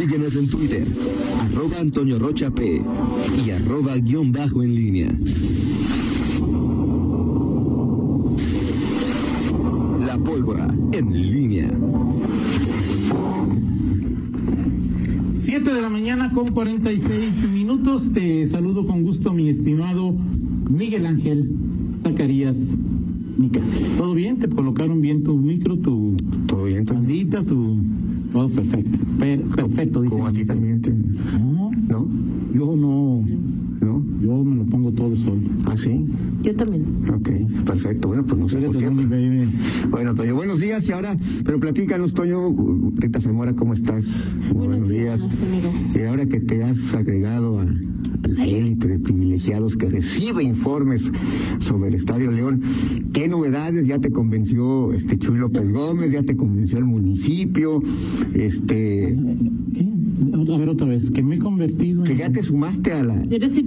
Síguenos en Twitter, arroba Antonio Rocha P y arroba guion bajo en línea. La pólvora en línea. 7 de la mañana con 46 minutos. Te saludo con gusto, mi estimado Miguel Ángel Zacarías Micas. ¿Todo bien? ¿Te colocaron bien tu micro, tu Todo bien, bandita, tu... Todo perfecto. Per- perfecto, dice. Como a ti también te... No, ¿No? yo no. ¿No? Yo me lo pongo todo solo. ¿Ah, sí? Yo también. Ok, perfecto. Bueno, pues no sé por qué. Bueno, Toño, buenos días y ahora, pero platícanos, Toño, Rita Zamora, ¿cómo estás? Muy Buenos días, amigo. Y ahora que te has agregado a la élite de privilegiados que recibe informes sobre el Estadio León, ¿qué novedades ya te convenció este Chuy López Gómez? ¿Ya te convenció el municipio? Este. A ver otra vez, que me he convertido que en... ya te sumaste a la Eres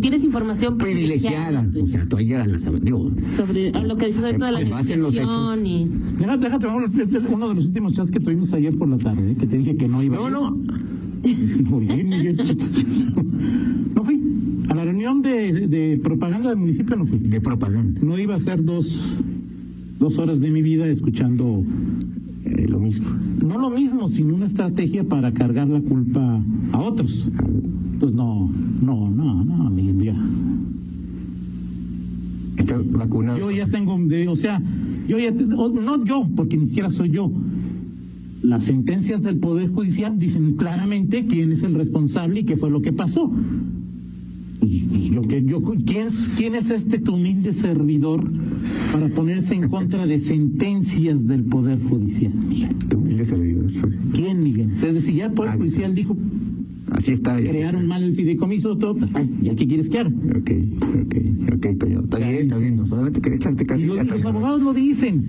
tienes información privilegiada. O sea, tú ya la sabes, digo, sobre lo que dices ahorita de la negociación y Déjate, déjate, vamos, uno de los últimos chats que tuvimos ayer por la tarde, ¿eh? que te dije que no iba no, a no, de, propaganda del municipio no fui. de propaganda, No iba a ser dos, dos horas de mi vida escuchando, eh, lo mismo. no lo mismo, sino una estrategia para cargar la culpa a otros. Entonces, no, no, no, no, Miguel, ya. Estás vacunado. Yo ya tengo, de, o sea, yo ya, no yo, porque ni siquiera soy yo. Las sentencias del Poder Judicial dicen claramente quién es el responsable y qué fue lo que pasó. Pues, pues, yo, que- yo, ¿quién, es- ¿Quién es este tu humilde servidor para ponerse en contra de sentencias del Poder Judicial? Miguel? Tu humilde servidor. ¿Quién, Miguel? Es decir, ya el Poder Ah, Judicial dijo, Así está. crearon mal el fideicomiso, todo, ay, ¿ya qué quieres que haga? Ok, ok, ok, Toño. Está bien, está bien. No solamente quería echarte Y casi. los, los abogados lo dicen.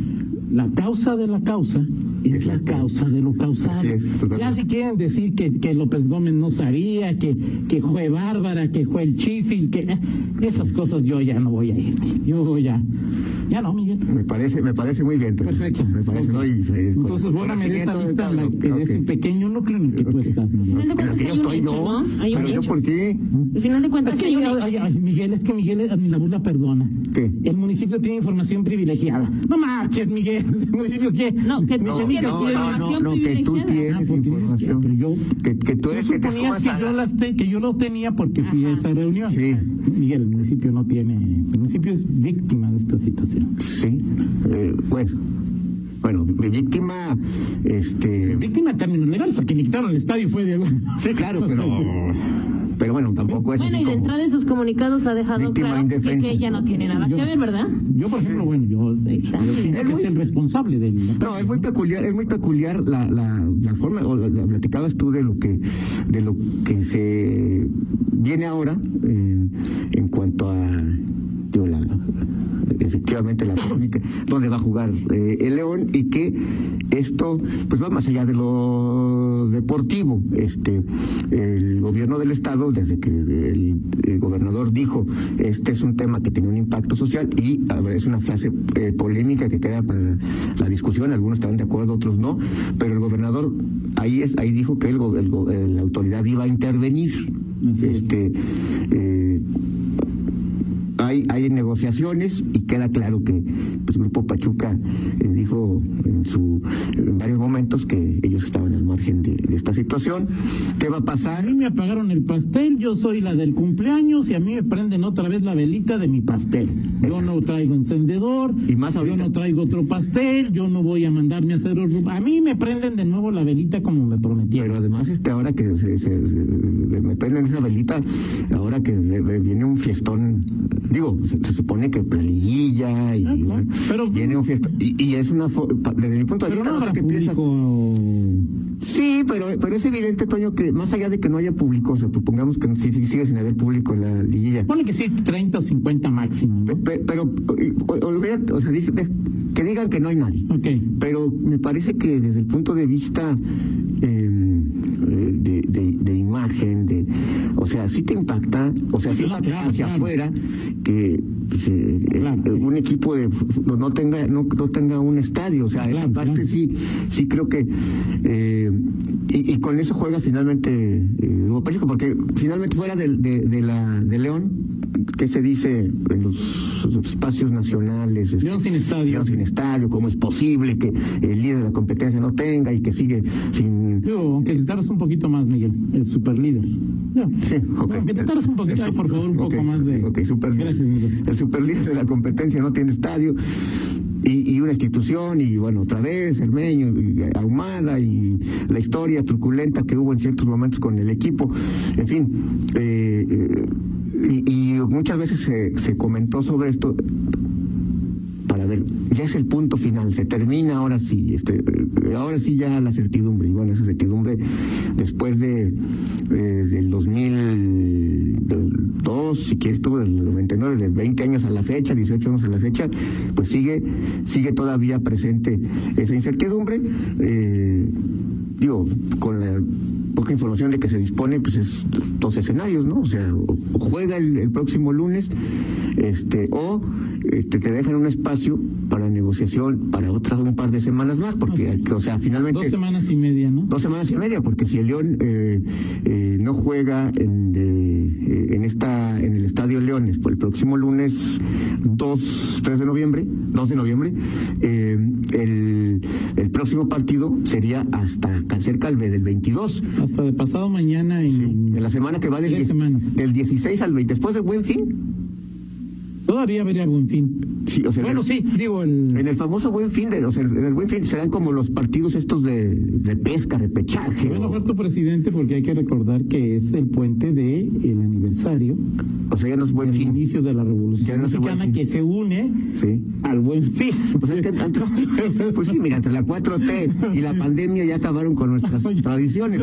La causa de la causa es la causa de lo causado. Es, ya si quieren decir que, que López Gómez no sabía, que, que fue Bárbara, que fue el Chifil, que eh, esas cosas yo ya no voy a ir. Yo ya, ya no, Miguel. Me parece, me parece muy bien. Perfecto. Me parece, Ok. ¿no? Y, eh, Entonces, bórrame de esta lista de la, todo. que Ok. es el pequeño núcleo en el que tú Ok. estás, Miguel. En el que yo estoy, hecho, no. ¿no? Hay un Pero yo. ¿por qué? Al final de cuentas Es que hay un hecho. ay, ay, Miguel, es que Miguel, eh, ni la burla perdona. ¿Qué? El municipio tiene información privilegiada. No marches, Miguel. ¿El municipio qué? No, que tú tenía tienes que no, decir- no, no, información no, que tú privilegiada. Ah, tienes pues tienes que- información. pero yo, Que, que tú tú eres que te sumas que a yo, la- las te- que yo lo tenía porque fui a esa reunión. Sí. Miguel, el municipio no tiene. El municipio es víctima de esta situación. Sí. Eh, bueno. Bueno, mi víctima, este... Víctima en términos legales, porque ni quitaron el estadio y fue de. Sí, claro, pero... Pero bueno, tampoco es Bueno, así y de como- entrada en sus comunicados ha dejado Víctima claro que, ella no tiene nada Yo- que ver, ¿verdad? Yo, por ejemplo, bueno, yo, yo está. siento Es que muy- es el responsable del. No, es muy peculiar, es muy peculiar la, la, la forma, o la, la platicabas tú de lo que, de lo que se viene ahora eh, en cuanto a digo, la, efectivamente la polémica, donde va a jugar eh, el León y que esto pues va más allá de lo deportivo. Este, el gobierno del estado, desde que el, el gobernador dijo este es un tema que tiene un impacto social y a ver, es una frase eh, polémica que queda para la, la discusión, algunos estarán de acuerdo, otros no, pero el gobernador ahí es ahí dijo que el, el eh, la autoridad iba a intervenir. Así. Este eh, hay, hay negociaciones y queda claro que pues, el Grupo Pachuca eh, dijo en, su, en varios momentos que ellos estaban al margen de, de esta situación. ¿Qué va a A pasar? mí me apagaron el pastel, yo soy la del cumpleaños y a mí me prenden otra vez la velita de mi pastel. Yo Exacto. no traigo encendedor, Y más yo no traigo otro pastel, yo no voy a mandarme a hacer otro. A mí me prenden de nuevo la velita como me prometieron. Pero además, este, ahora que se, se- se- me prenden esa velita, ahora que viene un fiestón, digo, se, se supone que la liguilla y Ah, Pero- viene un fiestón, y, y es una, desde mi punto de vista, no no sé qué piensas. Sí, pero, pero es evidente, Toño, que más allá de que no haya público, o sea, supongamos que sí sigue sin haber público en la liguilla. Ponle que sí, 30 o 50 máximo, Pe- ¿no? pe- Pero, o- o sea, dije- que digan que no hay nadie. Ok. Pero me parece que desde el punto de vista eh, eh, de, de- de imagen, de, o sea, sí te impacta, o sea, sí Claro, impacta claro, hacia claro. afuera que pues, eh, eh, Claro. un equipo de no, tenga no, no tenga un estadio, o sea, esa parte sí sí creo que eh, y, y con eso juega finalmente eh, porque finalmente fuera de, la de León, ¿qué se dice en los espacios nacionales? este, León sin estadio. León sin estadio, ¿cómo es posible que el líder de la competencia no tenga y que sigue sin... Aunque te tardes un poquito más, Miguel, el superlíder. No, Sí, ok. Aunque te tardes un poquito, ay, por favor, un poco Ok, más de. Ok, super Gracias, Miguel. El superlíder de la competencia no tiene estadio. Y, y una institución, y bueno, otra vez, el Meño, y Ahumada, y la historia truculenta que hubo en ciertos momentos con el equipo. En fin, eh, eh, y, y muchas veces se, se comentó sobre esto ya es el punto final, se termina ahora sí, este, eh, ahora sí ya la certidumbre, y bueno, esa certidumbre después de eh, del 2002, si quieres tú, del 99, de 20 años a la fecha, 18 años a la fecha, pues sigue, sigue todavía presente esa incertidumbre, eh, digo, con la poca información de que se dispone, pues es dos escenarios, ¿no? O sea, o, juega el, el próximo lunes, este, o este, te dejan un espacio para negociación para otras un par de semanas más, porque, Ah, o sea, finalmente Dos semanas y media, ¿no? dos semanas y media, porque si el León eh, eh, no juega en, de- eh, en esta Estadio Leones por el próximo lunes 2, 3 de noviembre, 2 de noviembre, eh, el, el próximo partido sería hasta cerca del del 22. Hasta de pasado mañana en. En la semana que va del, Tres 10 semanas. del 16 al 20, después del buen fin. Todavía habría buen fin. Sí, o sea, Bueno, en, sí, digo, el. en el famoso buen fin, de, o sea, en el buen fin serán como los partidos estos de, de pesca, repechaje. A o- presidente porque hay que recordar que es el puente de el aniversario o sea, ya no es buen fin. inicio de la Ya Revolución no el buen Mexicana que se une Sí. al buen fin. Pues es que antes, pues sí, mira, entre la 4T y la pandemia ya acabaron con nuestras tradiciones.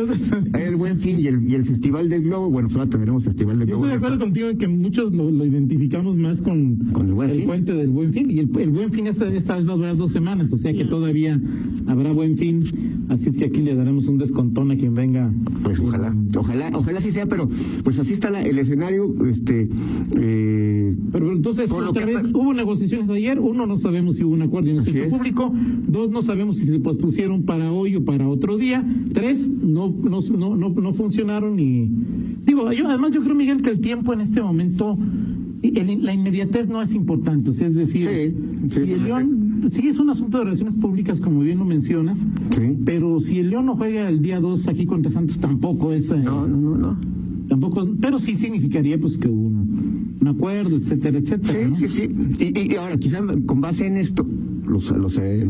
El buen fin y el, y el Festival del Globo, bueno, pues ahora tendremos Festival del Yo Globo. estoy de acuerdo contigo en que muchos lo, lo identificamos más con, Con el Buen Fin. puente del Buen Fin. Y el, el Buen Fin esta, esta vez va a durar dos semanas, o sea que todavía habrá Buen Fin. Así es que aquí le daremos un descontón a quien venga. Pues ojalá, ojalá, ojalá sí sea, pero pues así está la- el escenario, este, eh, Pero entonces, otra que vez, hubo negociaciones ayer. Uno, no sabemos si hubo un acuerdo en el sector público. Dos, no sabemos si se pospusieron para hoy o para otro día. Tres, no, no, no, no, no funcionaron y. Digo, yo, además, yo creo, Miguel, que el tiempo en este momento. El- la inmediatez no es importante, o sea, es decir, Sí, sí, si el. León, sí es un asunto de relaciones públicas, como bien lo mencionas, Sí. pero si el León no juega el día 2 aquí contra Santos, tampoco es. eh, no, no, no, no. Tampoco, pero sí significaría pues que hubo un, un acuerdo, etcétera, etcétera. Sí, ¿no? sí, sí. Y, y ahora, quizá con base en esto, los, eh,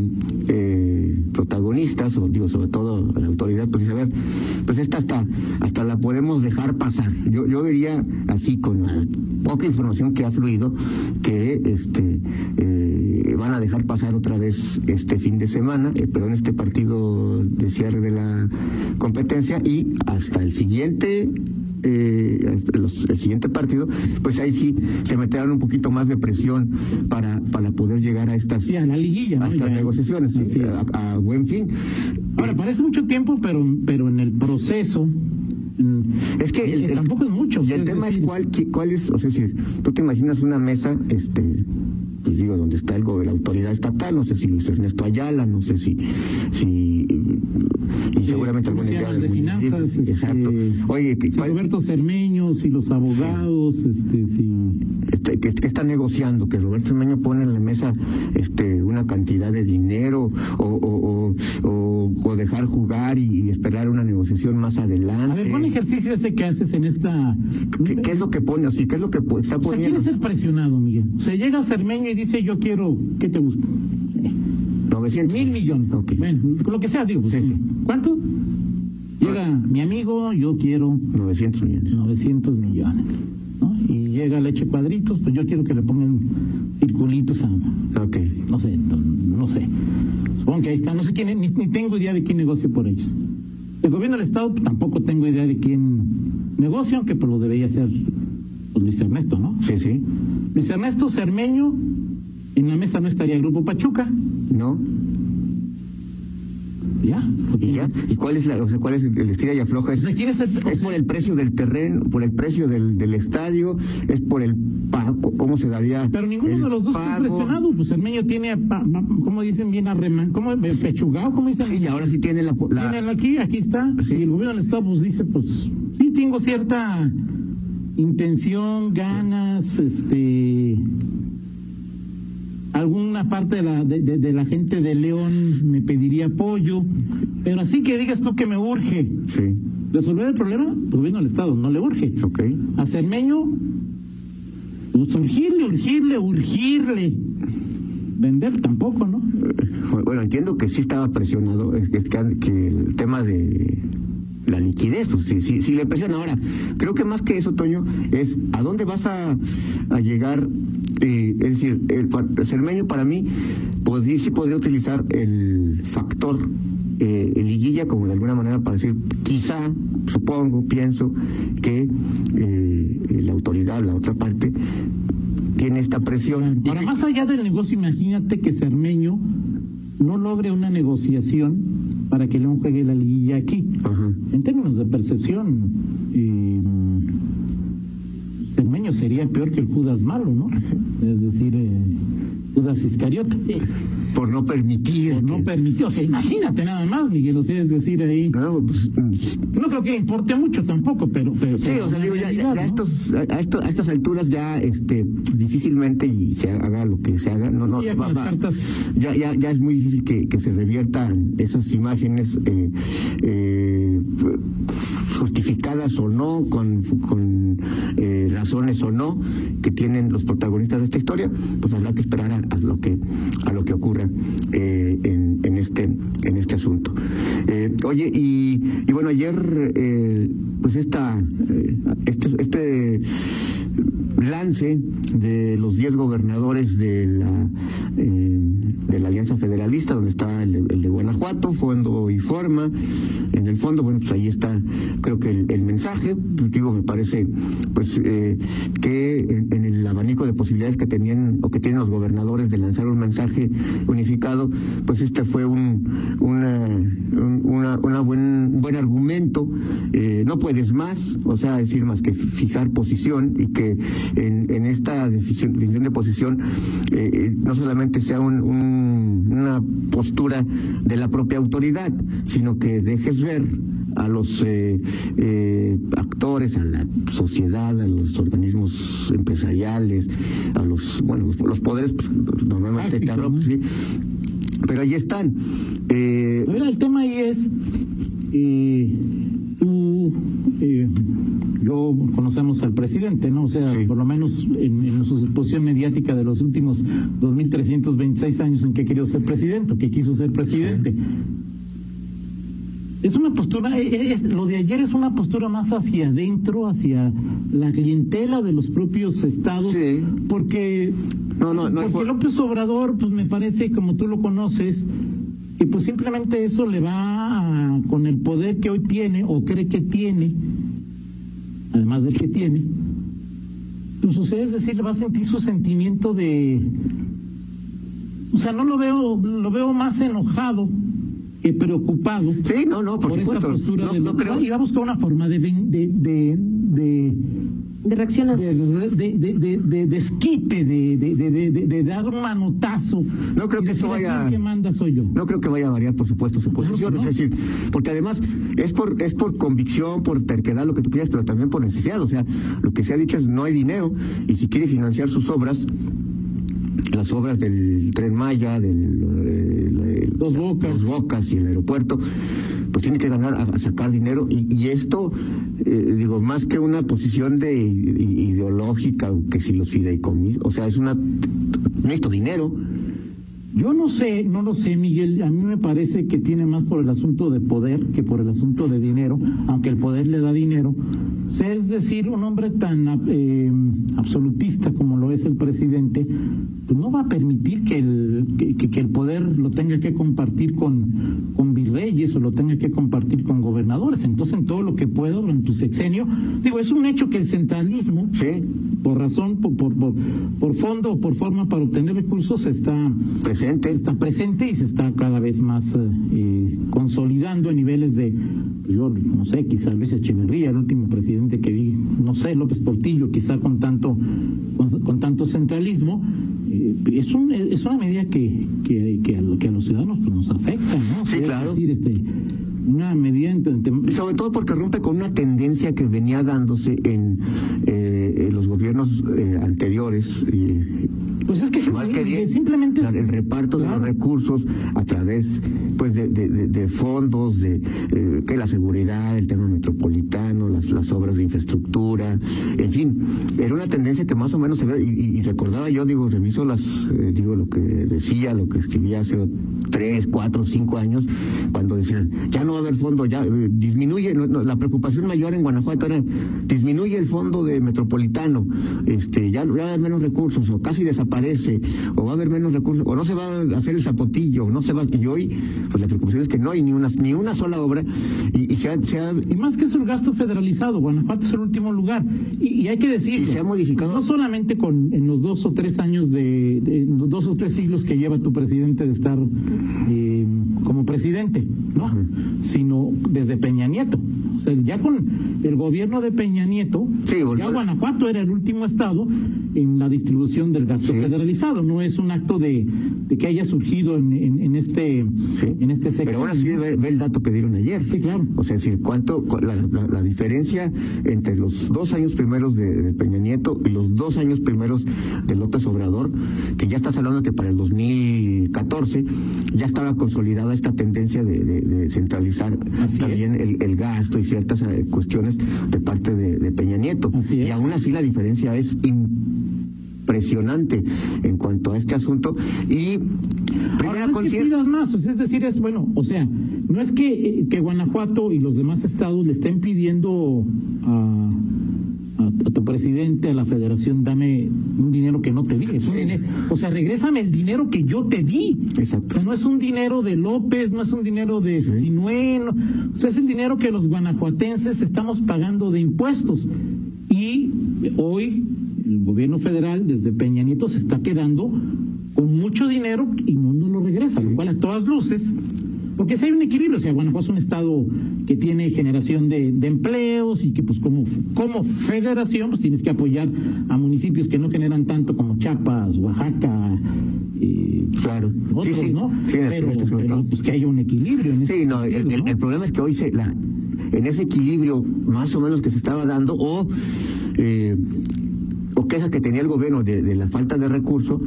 eh, protagonistas, o digo, sobre todo la autoridad, pues a ver, pues esta hasta, hasta la podemos dejar pasar. Yo, yo diría así, con la poca información que ha fluido, que este eh, van a dejar pasar otra vez este fin de semana, eh, perdón, este partido de cierre de la competencia y hasta el siguiente eh, hasta los- el siguiente partido, pues ahí sí se meterán un poquito más de presión para, para poder llegar a estas, Sí, a la liguilla, ¿no? a estas Ya. negociaciones, Así a, a buen fin. Ahora, parece mucho tiempo, pero, pero en el proceso. Es que el, eh, el- tampoco es mucho. Y el tema es cuál, cuál es, o sea, si tú te imaginas una mesa, este, pues digo, donde está algo de la autoridad estatal, no sé si Luis Ernesto Ayala, no sé si, si y seguramente ¿cómo algún se empleado de finanzas. este, Exacto. Oye, Roberto Cermeño, si los abogados, este, si. este, que, que está negociando, que Roberto Meño pone en la mesa este, una cantidad de dinero o, o, o, dejar jugar y, y esperar una negociación más adelante. A ver, pon ejercicio ese que haces en esta. ¿Qué, qué es lo que pone? Así, ¿Qué es lo que está O sea, poniendo? quieres ser presionado, Miguel. O sea, llega Cermeño y dice: Yo quiero. ¿Qué te gusta? 900. Mil millones. Ok. Bueno, lo que sea, digo. Sí, sí. ¿Cuánto? Llega mi amigo, yo quiero 900 millones. 900 millones. ¿no? Y llega leche cuadritos, pues yo quiero que le pongan circulitos a. Ok. No sé, no, no sé. Supongo que ahí está. No sé quién, ni, ni tengo idea de quién negocia por ellos. El gobierno del Estado pues, tampoco tengo idea de quién negocia, aunque pues lo debería hacer pues, Luis Ernesto, ¿no? Sí, sí. Luis Ernesto Cermeño, en la mesa no estaría el Grupo Pachuca, ¿No? Ya. ¿Y ya? ¿Y cuál es, la, o sea, cuál es el estira y afloja? ¿Es, O sea, ¿quién es el- por el precio del terreno, por el precio del, del estadio? ¿Es por el pago? ¿Cómo se daría? Pero ninguno el de los dos está pago? presionado. Pues Cermeño tiene, ¿cómo dicen? Bien arreman, ¿cómo? Pechugado, ¿cómo dicen? Sí, y ahora sí tiene la... la- Tienen aquí, aquí está. Sí. Y el gobierno del Estado pues dice, pues sí tengo cierta intención, ganas, este alguna parte de la, de, de- de la gente de León me pediría apoyo, pero así que digas tú que me urge Sí, resolver el problema, gobierno del Estado no le urge. ok. A Cermeño, pues urgirle, urgirle, urgirle. Vender tampoco, ¿no? Bueno, entiendo que sí estaba presionado, es que, que el tema de la liquidez, pues sí, sí, sí le presiona. Ahora, creo que más que eso, Toño, es a dónde vas a, a llegar. eh, es decir, el, Cermeño para mí, pues sí, podría utilizar el factor eh, liguilla como de alguna manera para decir, quizá, supongo, pienso que eh, la autoridad, la otra parte, tiene esta presión. y Para que- más allá del negocio, imagínate que Cermeño no logre una negociación para que León juegue la liguilla aquí. Ajá. En términos de percepción, eh, Cermeño sería peor que el Judas malo, ¿no? Es decir, eh, Judas Iscariote. Sí. Por no permitir. Por no permitió, o sea, imagínate nada más, Miguel, o sea, es decir, ahí. No, pues, mm, No creo que importe mucho tampoco, pero. pero Sí, pero o sea, digo, ya, ya- realidad, ya ¿no? estos, a, esto- a estas alturas ya este, difícilmente y se haga lo que se haga. No, no, Ya con las cartas- ya, ya, ya es muy difícil que, que se reviertan esas imágenes eh, eh, justificadas o no, con, con eh, razones o no, que tienen los protagonistas de esta historia, pues habrá que esperar a, a lo que a lo que ocurra eh, en, en este en este asunto. Eh, oye, y, y bueno, ayer eh, pues esta eh, este, este lance de los 10 gobernadores de la eh, de la Alianza Federalista, donde está el, el de Guanajuato, Fondo y Forma. En el fondo, bueno, pues ahí está, creo que el, mensaje, pues, digo, me parece, pues, eh, que en el abanico de posibilidades que tenían o que tienen los gobernadores de lanzar un mensaje unificado, pues este fue un, una, un una, una buen, un buen argumento. Eh, no puedes más, o sea, decir más que fijar posición y que en, en esta definición, de posición eh, eh, no solamente sea un- un- una postura de la propia autoridad, sino que dejes ver a los eh, eh, actores, a la sociedad, a los organismos empresariales, a los, bueno, los, los poderes pues, normalmente te sí. Pero ahí están. Eh, A ver, el tema ahí es, eh, tú, eh, yo conocemos al presidente, ¿no? O sea, Sí. por lo menos en, en su exposición mediática de los últimos 2.326 años en que querido ser presidente, que quiso ser presidente. Es una postura, eh, es- lo de ayer es una postura más hacia adentro, hacia la clientela de los propios estados, Sí. porque No, no, no porque fue- López Obrador, pues me parece, como tú lo conoces, que pues simplemente eso le va a- con el poder que hoy tiene o cree que tiene, además del que tiene, pues o sea, es decir, va a sentir su sentimiento de, o sea, no lo veo, lo veo más enojado que preocupado sí, no, no, por, por esta supuesto. postura No, de no los- creo. y va a buscar una forma de, ven- de, de, de De reaccionar. de, de, de, de, de desquite, de, de, de, de, de- de dar un manotazo. No creo que eso vaya- que manda soy yo. No creo que vaya a variar, por supuesto, su posición. no. Es decir, porque además es por, es por convicción, por terquedad, lo que tú quieras, pero también por necesidad. O sea, lo que se ha dicho es no hay dinero y si quiere financiar sus obras, las obras del Tren Maya, del, Dos Bocas. Dos Bocas y el aeropuerto, pues tiene que ganar a sacar dinero y, y esto, eh, digo, más que una posición de ideológica, que si los fideicomisos, o sea, es una necesito dinero. Yo no sé, no lo sé, Miguel. A mí me parece que tiene más por el asunto de poder que por el asunto de dinero, aunque el poder le da dinero. Es decir, un hombre tan eh, absolutista como lo es el presidente, pues no va a permitir que el, que, el poder lo tenga que compartir con reyes o lo tenga que compartir con gobernadores. Entonces, en todo lo que pueda durante tu sexenio, digo, es un hecho que el centralismo, Sí. por razón, por, por, por, por fondo o por forma para obtener recursos, está Presente. está presente y se está cada vez más eh, eh, consolidando a niveles de, yo no sé, quizá Luis Echeverría, el último presidente que vi, no sé, López Portillo, quizá con tanto, con, con tanto centralismo. eh, es, un, es una medida que, que, que, a, lo- que a los ciudadanos pues, nos afecta, ¿no? Sí, Es claro. decir, este, una medida sobre todo porque rompe con una tendencia que venía dándose en, eh, en los gobiernos eh, anteriores. y- pues es que bien, simplemente es- el reparto de los recursos a través pues de, de- de- de fondos de eh, que la seguridad el tema metropolitano las, las obras de infraestructura en fin era una tendencia que más o menos se ve y recordaba yo digo reviso las eh, digo lo que decía lo que escribía hace tres cuatro cinco años cuando decían ya no va a haber fondo ya eh, disminuye no, no, la preocupación mayor en Guanajuato era disminuye el fondo de metropolitano este ya, ya va a haber menos recursos o casi desaparece o va a haber menos recursos o no se va a hacer el zapotillo o no se va y hoy pues la preocupación es que no hay ni una ni una sola obra y, y se ha, se ha- Y más que eso, el gasto federalizado. Guanajuato es el último lugar. Y, y hay que decir. Y se ha modificado. No solamente con en los dos o tres años de, de- en los dos o tres siglos que lleva tu presidente de estar eh, como presidente, ¿no? Sino desde Peña Nieto. O sea, ya con el gobierno de Peña Nieto, Sí, ya Guanajuato era el último estado en la distribución del gasto Sí. federalizado. No es un acto de, de que haya surgido en, en- en este Sí. en este Pero sexenio. ahora sí ve, ve el dato que dieron ayer. Sí, claro. O sea, es decir, cuánto, cu- la, la- la diferencia entre los dos años primeros de, de Peña Nieto y los dos años primeros de López Obrador, que ya estás hablando que para el 2014 ya estaba consolidada esta tendencia de, de- de centralizar Así también el, el gasto y ciertas eh, cuestiones de parte de, de Peña Nieto. Así. Y aún así la diferencia es impresionante en cuanto a este asunto. Y Ahora, primera no es que conciencia. pidas más, o sea, es decir, es bueno, o sea, no es que, eh, que Guanajuato y los demás estados le estén pidiendo a, presidente, a la federación, dame un dinero que no te di, es un Sí. dinero, o sea, regrésame el dinero que yo te di. Exacto. O sea, no es un dinero de López, no es un dinero de no, o sea, es el dinero que los guanajuatenses estamos pagando de impuestos. Y hoy el gobierno federal, desde Peña Nieto, se está quedando con mucho dinero y no nos lo regresa, lo cual a todas luces. Porque si hay un equilibrio, o sea, Guanajuato es un estado que tiene generación de, de empleos y que pues como, como federación pues tienes que apoyar a municipios que no generan tanto como Chiapas, Oaxaca, eh, Claro. otros, Sí, sí. ¿no? Sí, pero, pues que haya un equilibrio en Sí, no, el, ¿no? el problema es que hoy se la en ese equilibrio más o menos que se estaba dando o eh, o queja que tenía el gobierno de, de la falta de recursos,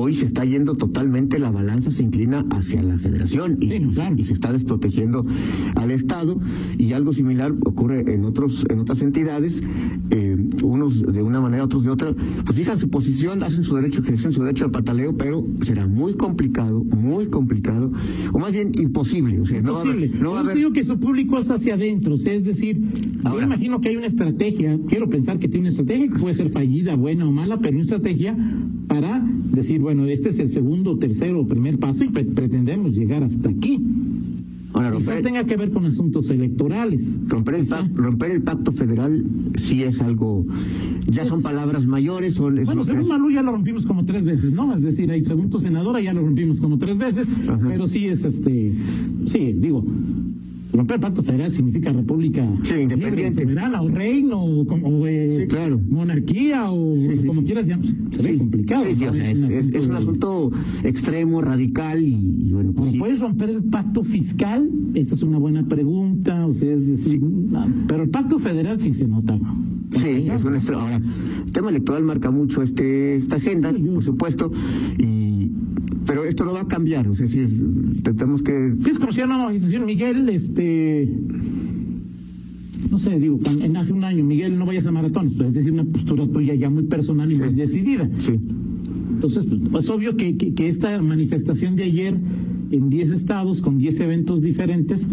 hoy se está yendo totalmente, la balanza se inclina hacia la federación y, Sí, no, claro. y se está desprotegiendo al Estado y algo similar ocurre en otros en otras entidades, eh, unos de una manera, otros de otra, pues fijan su posición, hacen su derecho, ejercen su derecho al pataleo, pero será muy complicado, muy complicado, o más bien imposible, o sea, no va a haber- Posible. no va a Yo haber digo que su público es hacia adentro, o sea, es decir, Ahora. yo imagino que hay una estrategia, quiero pensar que tiene una estrategia que puede ser fallida, buena o mala, pero una estrategia para decir, bueno, este es el segundo, tercero o primer paso y pre- pretendemos llegar hasta aquí. Ahora, Quizá tenga que ver con asuntos electorales. romper el romper pacto federal sí es algo, ya son palabras mayores, son Bueno, según Malú ya lo rompimos como tres veces, ¿no? Es decir, ahí según tu senadora ya lo rompimos como tres veces, Ajá. pero sí es este, sí, digo, romper el pacto federal significa república Sí, independiente. o reino o, como, eh, Sí, claro. monarquía o Sí, como quieras, ya pues, se ve complicado. sí, sí, ¿no? o sea, es, es- es un asunto extremo, radical y, y bueno, pues. ¿Puedes romper el pacto fiscal? Esa es una buena pregunta, o sea, es decir, ah, pero el pacto federal sí se nota. Sí, es un extremo. Ahora, el tema electoral marca mucho este esta agenda, por supuesto, y esto no va a cambiar, o sea, sí, tenemos que Sí, es como si no, decir Miguel, este. No sé, digo, en hace un año, Miguel, no vayas a maratones, es decir, una postura tuya ya muy personal y Sí. muy decidida. sí, Entonces, pues, es obvio que, que, que esta manifestación de ayer en 10 estados, con 10 eventos diferentes,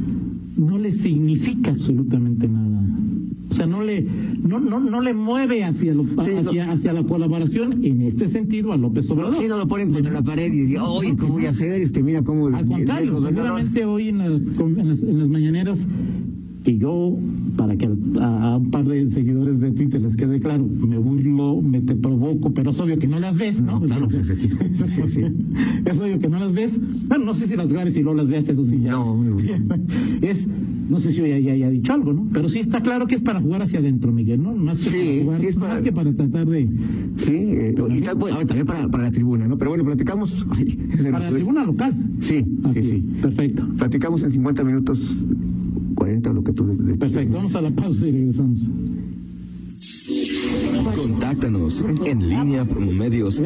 no le significa absolutamente nada. O sea, no le, no, no, no le mueve hacia, lo- Sí, no. hacia, la colaboración en este sentido a López Obrador. Si no lo ponen contra la pared y dice, oye, ¿cómo voy a hacer? Este, mira cómo... Al contrario, seguramente hoy en las, en las, en las mañaneras, que yo, para que a, un par de seguidores de Twitter les quede claro, me burlo, me te provoco, pero es obvio que no las ves, ¿no? No, claro, aquí- sí, sí, sí. Es obvio que no las ves. Bueno, no sé si las grabes y luego las veas, eso sí ya. No, no. Es, no sé si hoy ya, ya haya dicho algo, ¿no? Pero sí está claro que es para jugar hacia adentro, Miguel, ¿no? Más que, Sí, para, jugar, sí es para- más que para tratar de... Sí, eh, y tal- bueno, también para, para la tribuna, ¿no? Pero bueno, platicamos... ay, Para la tribuna local. Sí, Así sí, sí. Perfecto. Platicamos en 50 minutos, 40, lo que tú... de- de- Perfecto. Vamos a la pausa y regresamos. Contáctanos en línea promomedios